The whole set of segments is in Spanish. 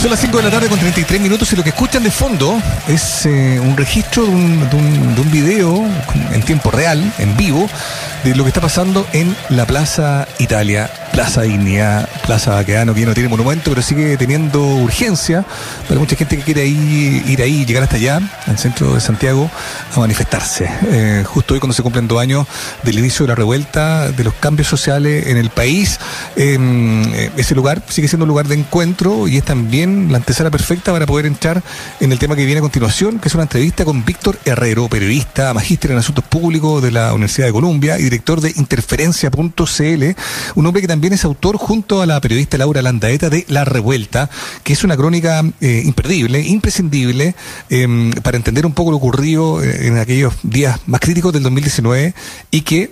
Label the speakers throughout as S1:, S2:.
S1: Son las 5 de la tarde con 33 minutos y lo que escuchan de fondo es eh, un registro de un, de, un, de un video en tiempo real, en vivo, de lo que está pasando en la Plaza Italia, Plaza Dignidad, Plaza Baqueano, que ya no tiene monumento, pero sigue teniendo urgencia para mucha gente que quiere ir, ahí, llegar hasta allá, al centro de Santiago, a manifestarse. Eh, justo hoy cuando se cumplen dos años del inicio de la revuelta, de los cambios sociales en el país, eh, ese lugar sigue siendo un lugar de encuentro y es también la antesala perfecta para poder entrar en el tema que viene a continuación, que es una entrevista con Víctor Herrero, periodista, magíster en asuntos públicos de la Universidad de Columbia y director de interferencia.cl, un hombre que también es autor junto a la periodista Laura Landaeta de La Revuelta, que es una crónica eh, imperdible, imprescindible, eh, para entender un poco lo ocurrido en aquellos días más críticos del 2019 y que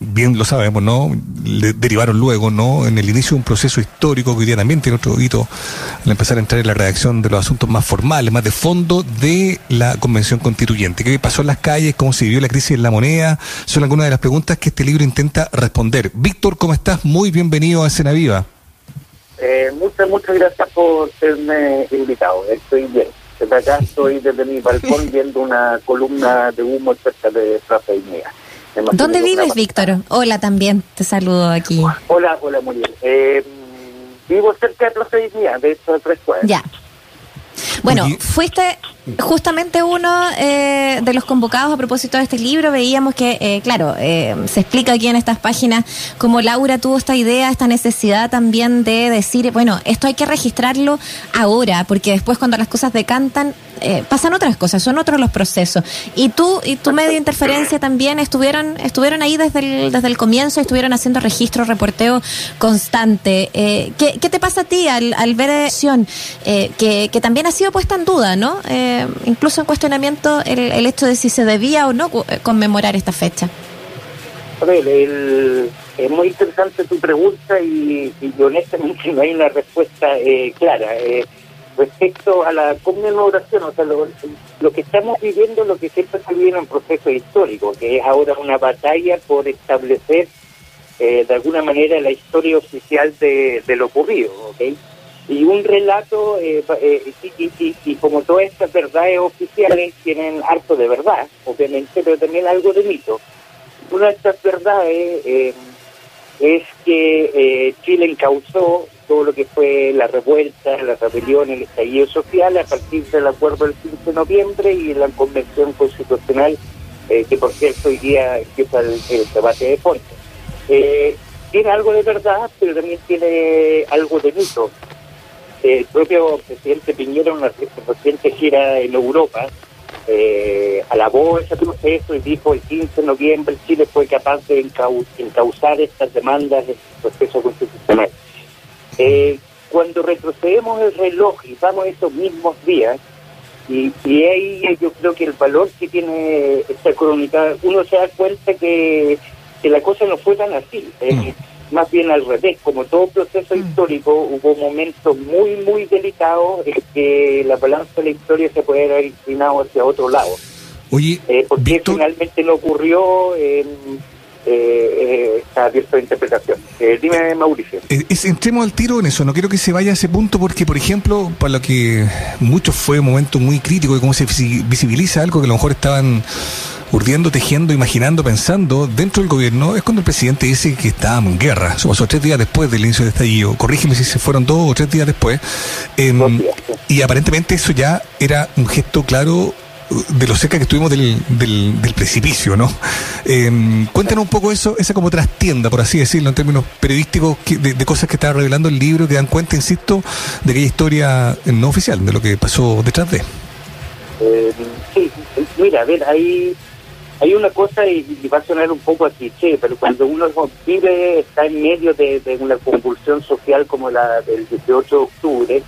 S1: bien lo sabemos, ¿no? Le derivaron luego, ¿no? En el inicio de un proceso histórico que hoy día también tiene otro hito al empezar a entrar en la redacción de los asuntos más formales, más de fondo de la Convención Constituyente. ¿Qué pasó en las calles? ¿Cómo se vivió la crisis en la moneda? Son algunas de las preguntas que este libro intenta responder. Víctor, ¿cómo estás? Muy bienvenido a Escena Viva.
S2: Eh, muchas, muchas gracias por serme invitado. Estoy bien. Desde acá estoy desde mi balcón viendo una columna de humo cerca de Plaza
S3: ¿Dónde vives, Víctor? Hola también, te saludo aquí.
S2: Hola, hola, muy bien. Eh, vivo cerca de Plaza Dignidad, de hecho, tres cuadras.
S3: Ya. Bueno, fuiste justamente uno eh, de los convocados a propósito de este libro. Veíamos que, eh, claro, eh, se explica aquí en estas páginas cómo Laura tuvo esta idea, esta necesidad también de decir, bueno, esto hay que registrarlo ahora, porque después cuando las cosas decantan, eh, pasan otras cosas, son otros los procesos. Y tú y tu medio interferencia también estuvieron estuvieron ahí desde el, desde el comienzo, estuvieron haciendo registro, reporteo constante. Eh, ¿qué, ¿qué, te pasa a ti al, ver acción eh, que, que, también ha sido puesta en duda, ¿no? Eh, incluso en cuestionamiento el, el, hecho de si se debía o no eh, conmemorar esta fecha.
S2: A ver, el, es muy interesante tu pregunta y, y honestamente no hay una respuesta clara respecto a la conmemoración, o sea, lo, lo, que estamos viviendo, lo que siempre se vive en un proceso histórico, que es ahora una batalla por establecer eh, de alguna manera la historia oficial de, de lo ocurrido, ¿ok? Y un relato, eh, eh, y, y, y, como todas estas verdades oficiales tienen harto de verdad, obviamente, pero también algo de mito. Una de estas verdades eh, es que Chile encauzó todo lo que fue la revuelta, la rebelión, el estallido social a partir del acuerdo del 15 de noviembre y la convención constitucional, eh, que por cierto hoy día empieza el, el debate de fondo. Eh, tiene algo de verdad, pero también tiene algo de mito. el propio presidente Piñera, en una reciente gira en Europa, eh, alabó ese proceso y dijo el 15 de noviembre Chile fue capaz de encau encauzar estas demandas del proceso constitucional. Eh, cuando retrocedemos el reloj y vamos esos mismos días, y, y ahí yo creo que el valor que tiene esta crónica, uno se da cuenta que, que la cosa no fue tan así, eh, mm. Más bien al revés, como todo proceso mm. histórico, hubo momentos muy, muy delicados en que la balanza de la historia se puede haber inclinado hacia otro lado.
S1: Oye,
S2: eh, porque
S1: Víctor...
S2: finalmente no ocurrió eh, está abierto a interpretación. Eh, dime, Mauricio.
S1: Eh, entremos al tiro en eso, no quiero que se vaya a ese punto porque, por ejemplo, para lo que mucho fue un momento muy crítico de cómo se visibiliza algo que a lo mejor estaban urdiendo, tejiendo, imaginando, pensando dentro del gobierno, es cuando el presidente dice que estábamos en guerra. Eso pasó tres días después del inicio del estallido. Corrígeme si se fueron dos o tres días después. Eh, días. Y aparentemente eso ya era un gesto claro de lo cerca que estuvimos del, del, del precipicio, ¿no? Eh, cuéntanos un poco eso, esa como trastienda, por así decirlo, en términos periodísticos, que, de, de, cosas que está revelando el libro, que dan cuenta, insisto, de aquella historia no oficial, de lo que pasó detrás de.
S2: Eh, sí, mira, a ver, hay, hay una cosa, y, y va a sonar un poco a cliché, pero cuando uno vive, está en medio de, de una convulsión social como la del 18 de octubre,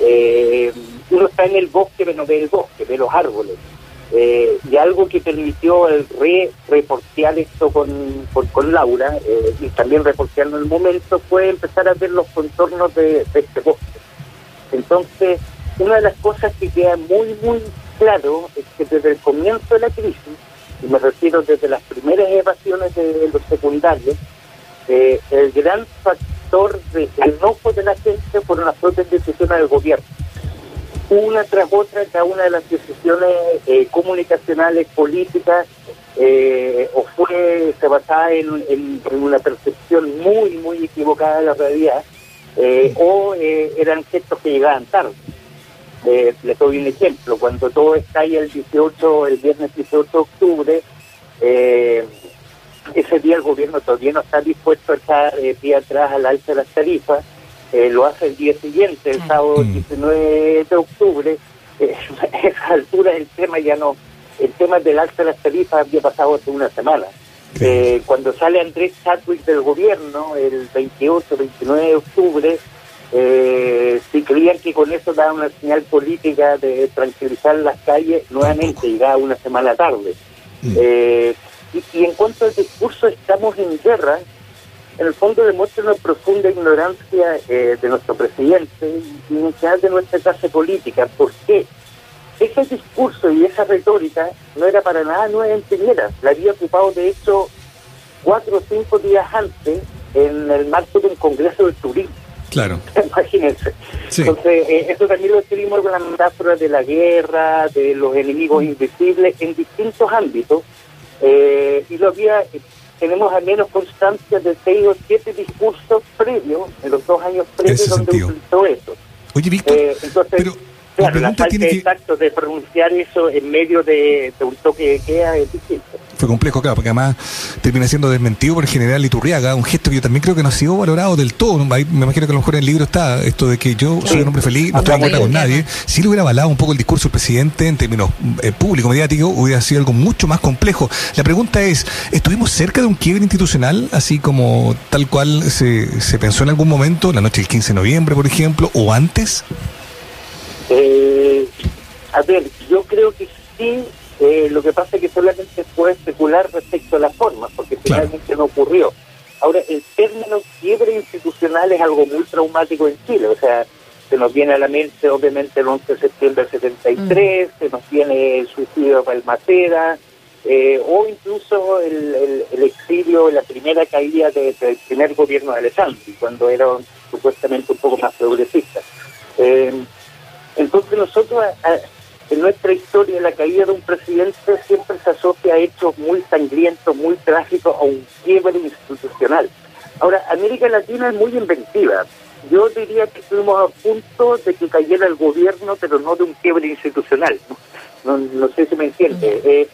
S2: eh, uno está en el bosque, pero no ve el bosque, ve los árboles. Eh, y algo que permitió el re reportear esto con, con, con Laura eh, y también reportearlo en el momento fue empezar a ver los contornos de, este bosque. Entonces, una de las cosas que queda muy, muy claro es que desde el comienzo de la crisis, y me refiero desde las primeras evasiones de los secundarios, eh, el gran factor de enojo de la gente fueron las propias decisiones del gobierno una tras otra cada una de las decisiones eh, comunicacionales, políticas, eh, o fue, se basaba en, una percepción muy, muy equivocada de la realidad, eh, o eran gestos que llegaban tarde. les doy un ejemplo, cuando todo estalla el 18, el viernes 18 de octubre, ese día el gobierno todavía no está dispuesto a echar pie atrás al alza de las tarifas, eh, lo hace el día siguiente, el sábado 19 mm. de octubre, eh, a esa altura el tema ya no, el tema del alza de las tarifas había pasado hace una semana. Eh, cuando sale Andrés Chadwick del gobierno, el 28, 29 de octubre, eh, si creían que con eso daba una señal política de tranquilizar las calles, nuevamente llegaba una semana tarde. Mm. y, y, en cuanto al discurso, estamos en guerra, en el fondo demuestra una profunda ignorancia eh, de nuestro presidente y en general de nuestra clase política. ¿Por qué? Ese discurso y esa retórica no era para nada nueva en Piñera. La había ocupado, de hecho, cuatro o cinco días antes en el marco de un congreso de turismo.
S1: Claro.
S2: Imagínense. Entonces, eh, eso también lo escribimos con la metáfora de la guerra, de los enemigos invisibles en distintos ámbitos. Eh, y lo había tenemos al menos constancia de seis o siete discursos previos, en los dos años previos, donde utilizó eso.
S1: Oye, Víctor,
S2: eh, entonces, pero Claro, la falta tiene exacto de pronunciar eso en medio de, un toque de queda es distinto.
S1: Fue complejo, claro, porque además termina siendo desmentido por el general Iturriaga, un gesto que yo también creo que no ha sido valorado del todo. Me imagino que a lo mejor en el libro está esto de que yo soy un hombre feliz, no estoy de con nadie. Si lo hubiera avalado un poco el discurso del presidente en términos eh, público, mediático, hubiera sido algo mucho más complejo. La pregunta es, ¿estuvimos cerca de un quiebre institucional, así como tal cual se, se pensó en algún momento, la noche del 15 de noviembre, por ejemplo, o antes?
S2: Eh, a ver, yo creo que sí, eh, lo que pasa es que solamente puede especular respecto a las formas, porque finalmente no ocurrió. Ahora, el término quiebre institucional es algo muy traumático en Chile, o sea, se nos viene a la mente obviamente el 11 de septiembre del 73, mm. se nos viene el suicidio de Palmacera, eh, o incluso el, exilio, la primera caída del primer gobierno de Alessandri, cuando era supuestamente un poco más progresista. Eh, entonces nosotros en nuestra historia la caída de un presidente siempre se asocia a hechos muy sangrientos, muy trágicos, a un quiebre institucional. Ahora, América Latina es muy inventiva. Yo diría que estuvimos a punto de que cayera el gobierno, pero no de un quiebre institucional. No, no, sé si me entiende. Eh,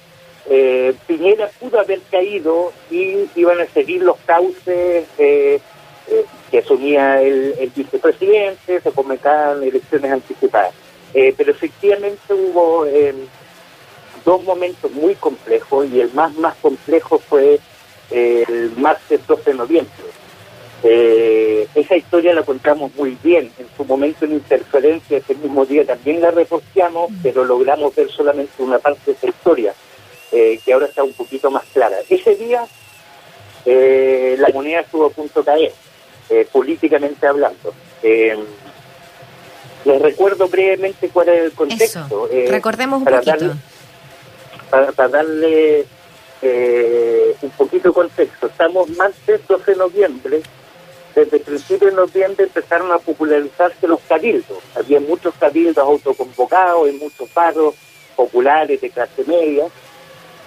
S2: eh, Piñera pudo haber caído y iban a seguir los cauces eh, eh, que asumía el, vicepresidente, se comentaban elecciones anticipadas. Eh, pero efectivamente hubo eh, dos momentos muy complejos y el más más complejo fue el martes 12 de noviembre. esa historia la contamos muy bien. En su momento en interferencia ese mismo día también la reporteamos, pero logramos ver solamente una parte de esa historia, que ahora está un poquito más clara. Ese día la moneda estuvo a punto de caer. Eh, políticamente hablando. Eh, les recuerdo brevemente cuál es el contexto.
S3: Eh, Recordemos un para poquito.
S2: Darle, para, darle un poquito de contexto. Estamos martes 12 de noviembre. Desde el principio de noviembre empezaron a popularizarse los cabildos. Había muchos cabildos autoconvocados y muchos paros populares de clase media.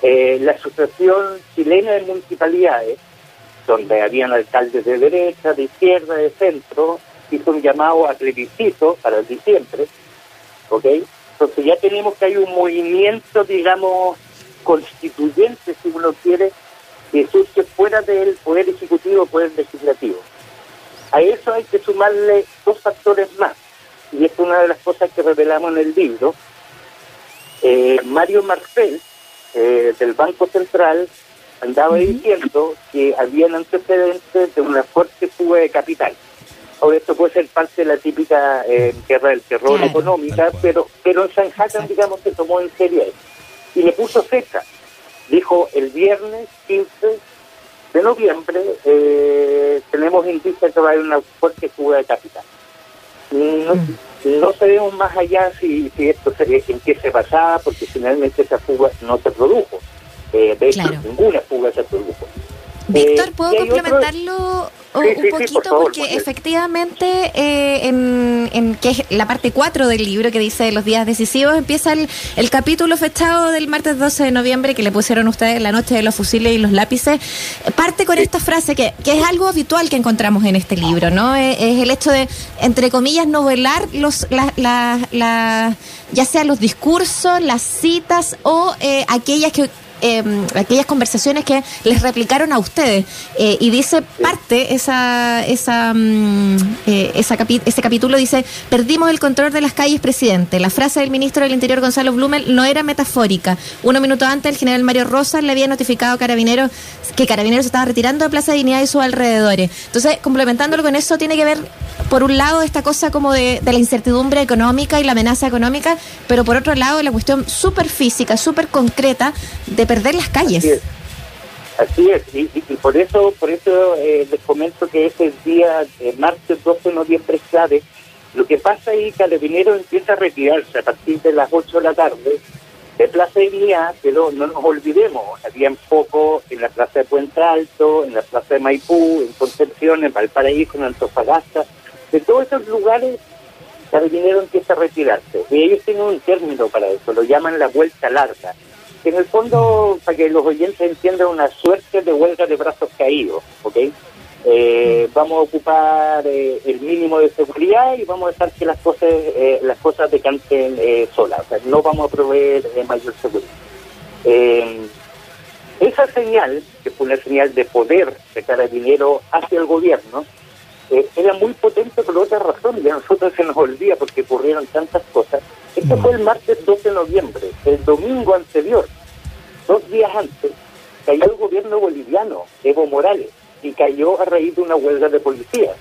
S2: la Asociación Chilena de Municipalidades donde habían alcaldes de derecha, de izquierda, de centro, hizo un llamado a plebiscito para diciembre, ¿ok? Entonces ya tenemos que hay un movimiento, digamos, constituyente, si uno quiere, que surge fuera del poder ejecutivo, poder legislativo. A eso hay que sumarle dos factores más, y es una de las cosas que revelamos en el libro. Eh, Mario Marcel, eh, del Banco Central, andaba diciendo que habían antecedentes de una fuerte fuga de capital. Ahora esto puede ser parte de la típica eh, guerra del terror económica, pero pero en San digamos, se tomó en serio y le puso fecha. Dijo el viernes 15 de noviembre eh, tenemos indicios que va a haber una fuerte fuga de capital. No, no sabemos más allá si, si esto en qué se basaba, porque finalmente esa fuga no se produjo. Eh, de hecho, ninguna fuga se produjo.
S3: Víctor, eh, ¿puedo complementarlo un poquito porque efectivamente eh, en, que es la parte 4 del libro que dice los días decisivos empieza el, capítulo fechado del martes 12 de noviembre que le pusieron ustedes la noche de los fusiles y los lápices. Parte con esta frase que, que es algo habitual que encontramos en este libro no es, el hecho de entre comillas novelar los la, ya sea los discursos las citas o eh, aquellas que Em, aquellas conversaciones que les replicaron a ustedes. Eh, y dice parte, esa, esa, mm, eh, ese capítulo dice, perdimos el control de las calles, presidente. La frase del ministro del Interior, Gonzalo Blumel, no era metafórica. Uno minuto antes, el general Mario Rosas le había notificado a Carabineros que Carabineros estaba retirando de Plaza Dignidad y sus alrededores. Entonces, complementándolo con eso, tiene que ver, por un lado, esta cosa como de, de la incertidumbre económica y la amenaza económica, pero por otro lado, la cuestión súper física, súper concreta de perder las calles.
S2: Así es, Y, por eso por eso eh, les comento que ese día, eh, martes 12 de noviembre, es clave. Lo que pasa ahí, Carabinero empieza a retirarse a partir de las 8 de la tarde de Plaza de Vía, pero no nos olvidemos, había poco en la Plaza de Puente Alto, en la Plaza de Maipú, en Concepción, en Valparaíso, en Antofagasta. De todos esos lugares, Carabinero empieza a retirarse. Y ellos tienen un término para eso, lo llaman la vuelta larga que en el fondo, para que los oyentes entiendan, una suerte de huelga de brazos caídos, ¿ok? Eh, vamos a ocupar eh, el mínimo de seguridad y vamos a dejar que las cosas eh, las cosas decanten solas, o sea, no vamos a proveer mayor seguridad. esa señal, que fue una señal de poder de dinero hacia el gobierno, era muy potente por otra razón, y a nosotros se nos olvida porque ocurrieron tantas cosas, esto fue el martes 12 de noviembre. El domingo anterior, dos días antes, cayó el gobierno boliviano, Evo Morales, y cayó a raíz de una huelga de policías.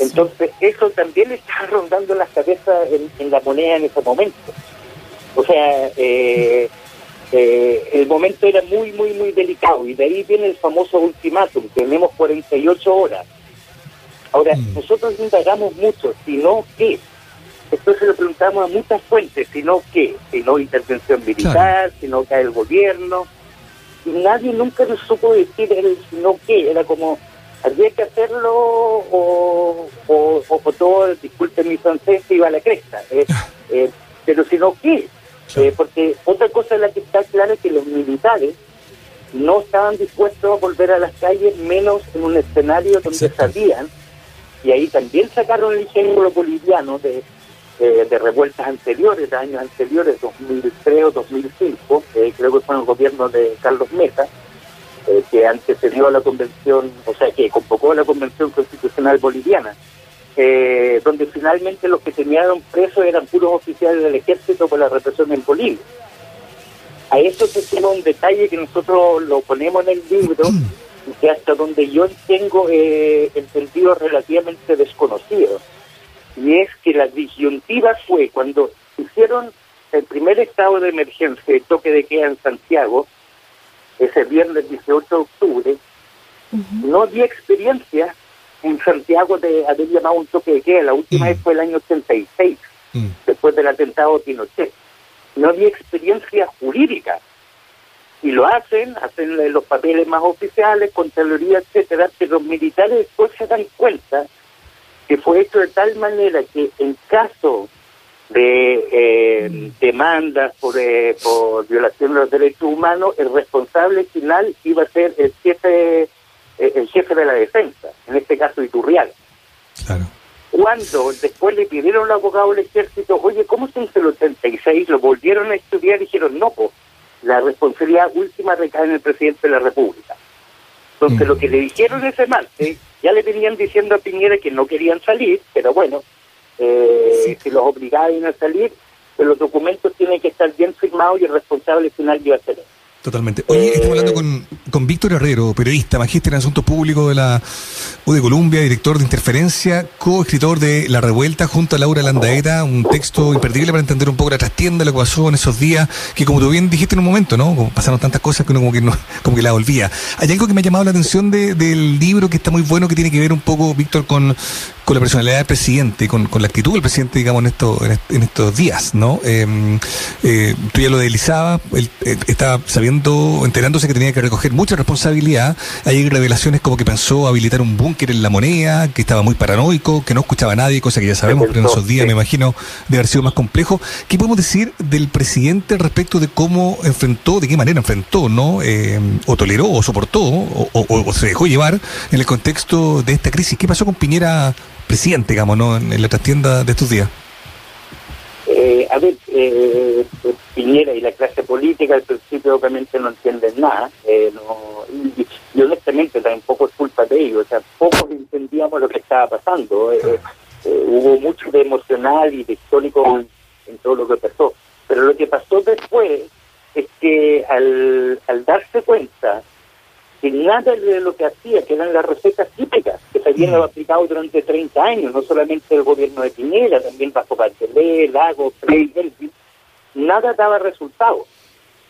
S2: Entonces, eso también estaba rondando las cabezas en, la moneda en ese momento. O sea, eh, eh, el momento era muy, muy, muy delicado. Y de ahí viene el famoso ultimátum. Tenemos 48 horas. Ahora, mm. nosotros indagamos mucho, si no, ¿qué? Esto se lo preguntamos a muchas fuentes, sino que, si no intervención militar, si no cae el gobierno. Y nadie nunca nos supo decir el sino qué, era como, había que hacerlo o, o, todo, disculpen mi francés, iba a la cresta. Eh, eh, pero si no qué, eh, porque otra cosa es la que está clara es que los militares no estaban dispuestos a volver a las calles, menos en un escenario donde sabían, y ahí también sacaron el ejemplo boliviano de eh, de revueltas anteriores, de años anteriores, 2003 o 2005, eh, creo que fue en el gobierno de Carlos Mesa, eh, que antecedió a la convención, o sea, que convocó a la convención constitucional boliviana, donde finalmente los que tenían presos eran puros oficiales del ejército por la represión en Bolivia. A eso se suma un detalle que nosotros lo ponemos en el libro, que hasta donde yo tengo entendido relativamente desconocido y es que la disyuntiva fue cuando hicieron el primer estado de emergencia de toque de queda en Santiago, ese viernes 18 de octubre, no había experiencia en Santiago de haber llamado un toque de queda. La última vez fue el año 86, mm. después del atentado de Pinochet. No había experiencia jurídica. Y lo hacen, hacen los papeles más oficiales, Contraloría, etcétera, pero los militares después se dan cuenta que fue hecho de tal manera que en caso de eh, demandas por, eh, por violación de los derechos humanos, el responsable final iba a ser el jefe, eh, el jefe de la defensa, en este caso Iturrial. Cuando después le pidieron al abogado del ejército, oye, ¿cómo se hizo el 86? Lo volvieron a estudiar y dijeron, no, pues la responsabilidad última recae en el presidente de la República. Entonces, mm. lo que le dijeron ese martes ya le venían diciendo a Piñera que no querían salir, pero bueno, eh, si los obligaban a salir, pues los documentos tienen que estar bien firmados y el responsable final iba a ser
S1: Totalmente. Oye, estamos hablando con, con Víctor Herrero, periodista, magíster en asuntos públicos de la U de Colombia, director de Interferencia, coescritor de La Revuelta junto a Laura Landaeta, un texto imperdible para entender un poco la trastienda, lo que pasó en esos días, que como tú bien dijiste en un momento, ¿no? Como pasaron tantas cosas que uno como que, no, como que la olvida. Hay algo que me ha llamado la atención del libro que está muy bueno, que tiene que ver un poco, Víctor, con, con la personalidad del presidente, con, con la actitud del presidente, digamos, en, esto, en, estos días, ¿no? Em, eh, tú ya lo deslizabas, él, eh, estaba, sabía sabiendo, enterándose que tenía que recoger mucha responsabilidad. Hay revelaciones como que pensó habilitar un búnker en la moneda, que estaba muy paranoico, que no escuchaba a nadie, cosa que ya sabemos, pero en esos días me imagino de haber sido más complejo. ¿Qué podemos decir del presidente respecto de cómo enfrentó, de qué manera enfrentó, ¿no? Eh, o toleró, o soportó, o, se dejó llevar en el contexto de esta crisis. ¿Qué pasó con Piñera, presidente, digamos, ¿no? en la trastienda de estos días?
S2: Eh, a ver, eh, Piñera y la clase política al principio obviamente no entienden nada, eh, y, honestamente tampoco es culpa de ellos, o sea, pocos entendíamos lo que estaba pasando, eh, hubo mucho de emocional y de histórico en, todo lo que pasó, pero lo que pasó después es que al, al darse cuenta que nada de lo que hacía, que eran las recetas típicas que se habían mm. aplicado durante 30 años, no solamente el gobierno de Piñera, también bajo Bachelet, Lago, Frey, Elvis, nada daba resultado.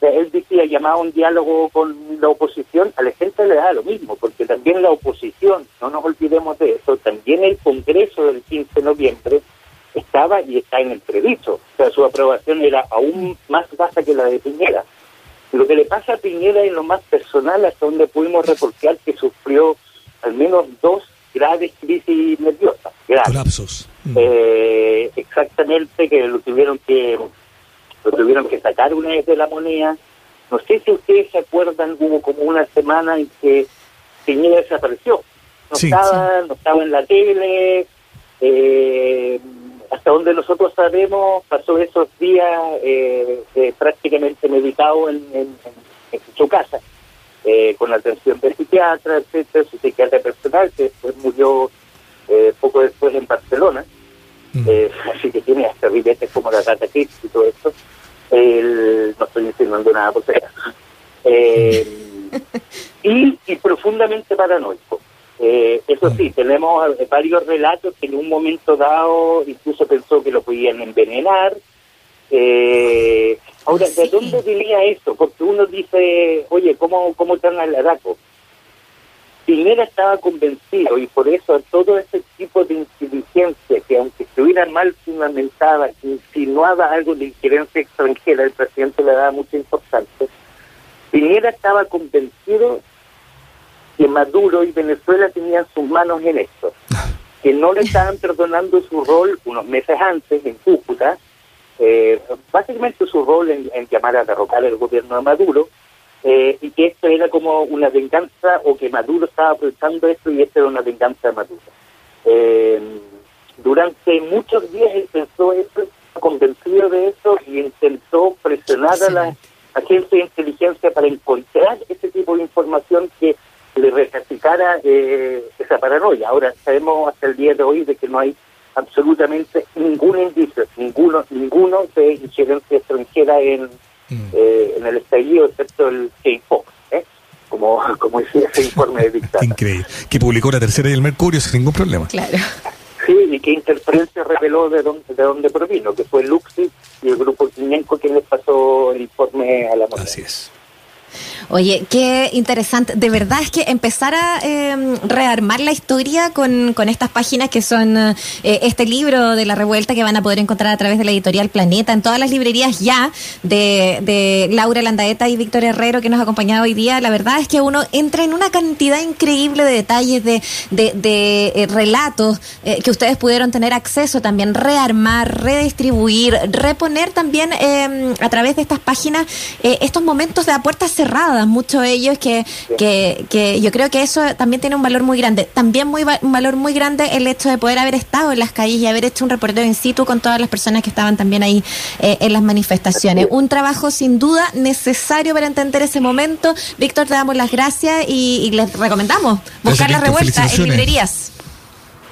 S2: él decía, llamaba a un diálogo con la oposición, a la gente le da lo mismo, porque también la oposición, no nos olvidemos de eso, también el Congreso del 15 de noviembre estaba y está en entredicho. O sea, su aprobación era aún más baja que la de Piñera. Lo que le pasa a Piñera en lo más personal, hasta donde pudimos reportar que sufrió al menos dos graves crisis nerviosas.
S1: Colapsos.
S2: Mm. Eh, exactamente, que lo tuvieron que lo tuvieron que sacar una vez de la moneda. No sé si ustedes se acuerdan, hubo como una semana en que Piñera desapareció. No estaba, no estaba en la tele, eh, hasta donde nosotros sabemos, pasó esos días eh, eh, prácticamente medicado en, su casa, eh, con atención de psiquiatra, etcétera, su psiquiatra personal, que después murió poco después en Barcelona, mm. así que tiene hasta ribetes como la gata y todo esto. no estoy insinuando nada por ser. y, y profundamente paranoico. Eh, eso sí, tenemos varios relatos que en un momento dado incluso pensó que lo podían envenenar. Eh, ahora, ¿de dónde venía eso? Porque uno dice, oye, ¿cómo, cómo están al Araco? Primero estaba convencido y por eso todo ese tipo de inteligencia que aunque estuviera mal fundamentada, insinuaba algo de injerencia extranjera, el presidente le daba mucha importancia. Piñera estaba convencido que Maduro y Venezuela tenían sus manos en esto, que no le estaban perdonando su rol unos meses antes en Cúcuta, eh, básicamente su rol en, llamar a derrocar el gobierno de Maduro, eh, y que esto era como una venganza, o que Maduro estaba aprovechando esto y esto era una venganza de Maduro. Eh, durante muchos días él pensó eso, convencido de eso, y intentó presionar a la agencia de inteligencia para encontrar ese tipo de información que le rectificara eh, esa paranoia. Ahora sabemos hasta el día de hoy de que no hay absolutamente ningún indicio, ninguno, ninguno de injerencia extranjera en, mm. eh, en el estallido, excepto el K-Pop, ¿eh? como, como decía ese informe de dictadura.
S1: Increíble. Que publicó la tercera y el Mercurio sin ningún problema.
S3: Claro.
S2: Sí, y que Interferencia reveló de dónde, de dónde provino, que fue Luxi y el grupo Quinenco quien les pasó el informe a la moneda.
S1: Así es.
S3: Oye, qué interesante. De verdad es que empezar a em, rearmar la historia con, con, estas páginas que son eh, este libro de la revuelta que van a poder encontrar a través de la editorial Planeta en todas las librerías ya de, de Laura Landaeta y Víctor Herrero que nos ha acompañado hoy día. La verdad es que uno entra en una cantidad increíble de detalles, de, de, eh, relatos eh, que ustedes pudieron tener acceso también, rearmar, redistribuir, reponer también em, a través de estas páginas estos momentos de la puerta cerradas, muchos de ellos que, que, que, yo creo que eso también tiene un valor muy grande. También muy un valor muy grande el hecho de poder haber estado en las calles y haber hecho un reporteo in situ con todas las personas que estaban también ahí eh, en las manifestaciones. Un trabajo sin duda necesario para entender ese momento. Víctor, te damos las gracias y, les recomendamos buscar la revuelta en librerías.